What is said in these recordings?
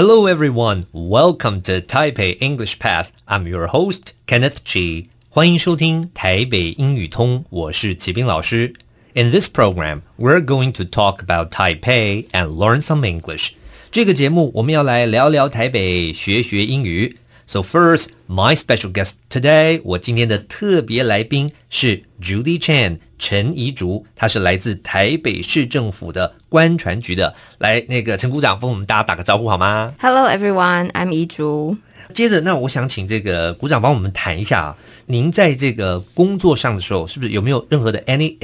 Hello, everyone. Welcome to Taipei English Pass. I'm your host, Kenneth Chi. 欢迎收听台北英语通，我是启斌老师。In this program, we're going to talk about Taipei and learn some English. 这个节目我们要来聊聊台北，学学英语。So first, my special guest today，我今天的特别来宾是 Judy Chan 陈怡竹，他是来自台北市政府的官船局的。来，那个陈股长，帮我们大家打个招呼好吗？Hello everyone, I'm 怡竹。接着，那我想请这个股长帮我们谈一下，啊您在这个工作上的时候，是不是有没有任何的 any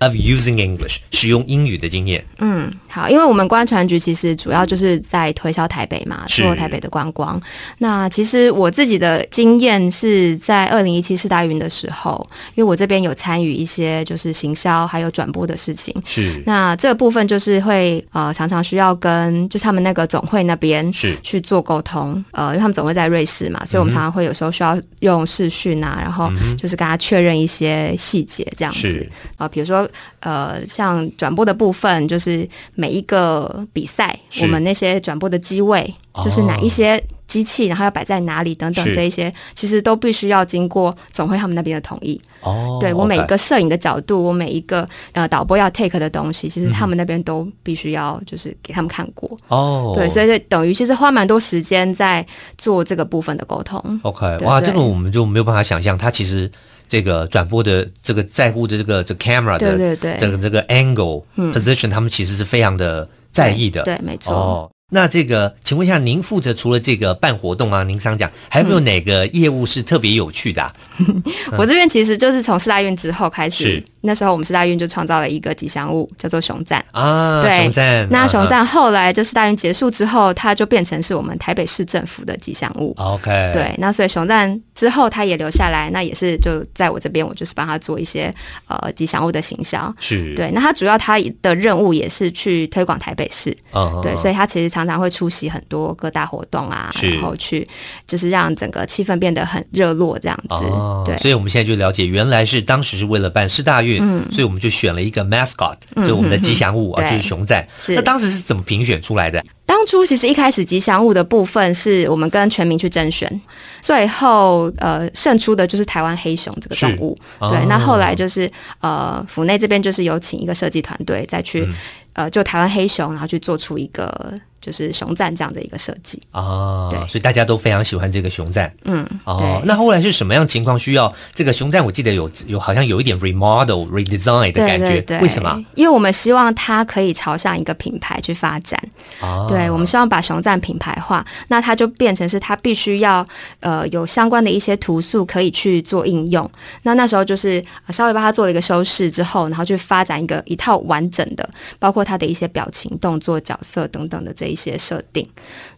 using English，使用英语的经验。嗯，好，因为我们观传局其实主要就是在推销台北嘛，做台北的观光。那其实我自己的经验是在二零一七世大运的时候，因为我这边有参与一些就是行销还有转播的事情。是。那这个部分就是会呃常常需要跟就是他们那个总会那边是去做沟通。呃，因为他们总会在瑞士嘛，所以我们常常会有时候需要用视讯啊，然后就是跟他确认一些细节这样子。啊、呃，比如说。呃，像转播的部分，就是每一个比赛，我们那些转播的机位，就是哪一些机器，然后要摆在哪里等等，这一些其实都必须要经过总会他们那边的同意。哦，对我每一个摄影的角度，我每一个呃导播要 take 的东西，其实他们那边都必须要就是给他们看过。哦，对，所以等于其实花蛮多时间在做这个部分的沟通。OK，哇，这个我们就没有办法想象，它其实。这个转播的这个在乎的这个这个 camera 的这个对这个这个 angle position，他们其实是非常的在意的。对，对，没错。哦，那这个，请问一下，您负责除了这个办活动啊，您想讲还有没有哪个业务是特别有趣的啊？嗯，我这边其实就是从四大运之后开始。那时候我们世大运就创造了一个吉祥物，叫做熊赞啊。对，熊赞。那熊赞后来就是大运结束之后，它就变成是我们台北市政府的吉祥物。OK。对，那所以熊赞之后它也留下来，那也是就在我这边，我就是帮他做一些呃吉祥物的行销。是。对，那他主要他的任务也是去推广台北市。Uh-huh. 对，所以他其实常常会出席很多各大活动啊，然后去就是让整个气氛变得很热络这样子。Uh-huh. 对，所以我们现在就了解，原来是当时是为了办世大运，嗯，所以我们就。选了一个 mascot，就我们的吉祥物啊，就是熊仔。那当时是怎么评选出来的？当初其实一开始吉祥物的部分是我们跟全民去甄选，最后呃胜出的就是台湾黑熊这个动物。对，那后来就是呃府内这边就是有请一个设计团队再去、嗯、呃就台湾黑熊，然后去做出一个。就是熊赞这样的一个设计哦，对，所以大家都非常喜欢这个熊赞。嗯，哦，那后来是什么样情况需要这个熊赞？我记得有有好像有一点 remodel redesign 的感觉，对对对，为什么？因为我们希望它可以朝向一个品牌去发展。哦，对，我们希望把熊赞品牌化，那它就变成是它必须要呃有相关的一些图素可以去做应用。那那时候就是稍微帮它做了一个修饰之后，然后去发展一个一套完整的，包括它的一些表情、动作、角色等等的这一。一些设定，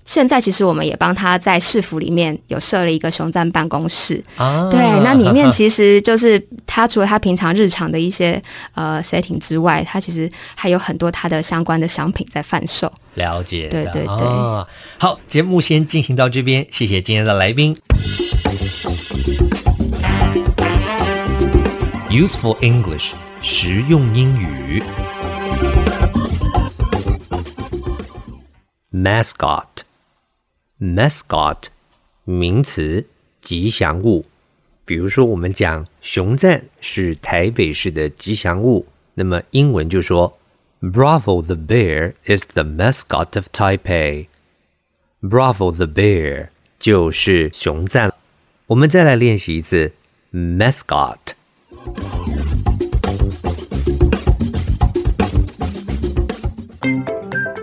现在其实我们也帮他在市府里面有设了一个熊赞办公室啊，对，那里面其实就是他除了他平常日常的一些呃 setting 之外，他其实还有很多他的相关的商品在贩售。了解，对对对，哦、好，节目先进行到这边，谢谢今天的来宾。Useful English，实用英语。Mascot，mascot，名词，吉祥物。比如说，我们讲熊赞是台北市的吉祥物，那么英文就说 Bravo the bear is the mascot of Taipei。Bravo the bear 就是熊赞。我们再来练习一次 mascot。